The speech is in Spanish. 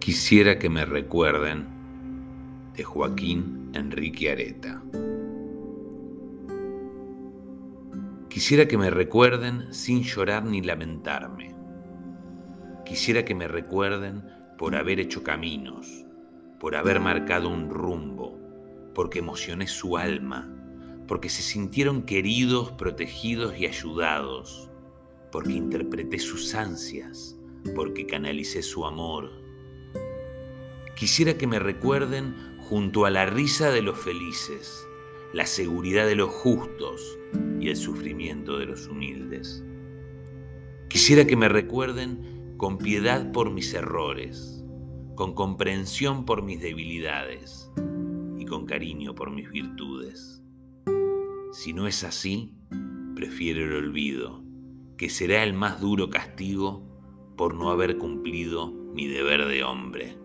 Quisiera que me recuerden de Joaquín Enrique Areta. Quisiera que me recuerden sin llorar ni lamentarme. Quisiera que me recuerden por haber hecho caminos, por haber marcado un rumbo, porque emocioné su alma, porque se sintieron queridos, protegidos y ayudados, porque interpreté sus ansias, porque canalicé su amor. Quisiera que me recuerden junto a la risa de los felices, la seguridad de los justos y el sufrimiento de los humildes. Quisiera que me recuerden con piedad por mis errores, con comprensión por mis debilidades y con cariño por mis virtudes. Si no es así, prefiero el olvido, que será el más duro castigo por no haber cumplido mi deber de hombre.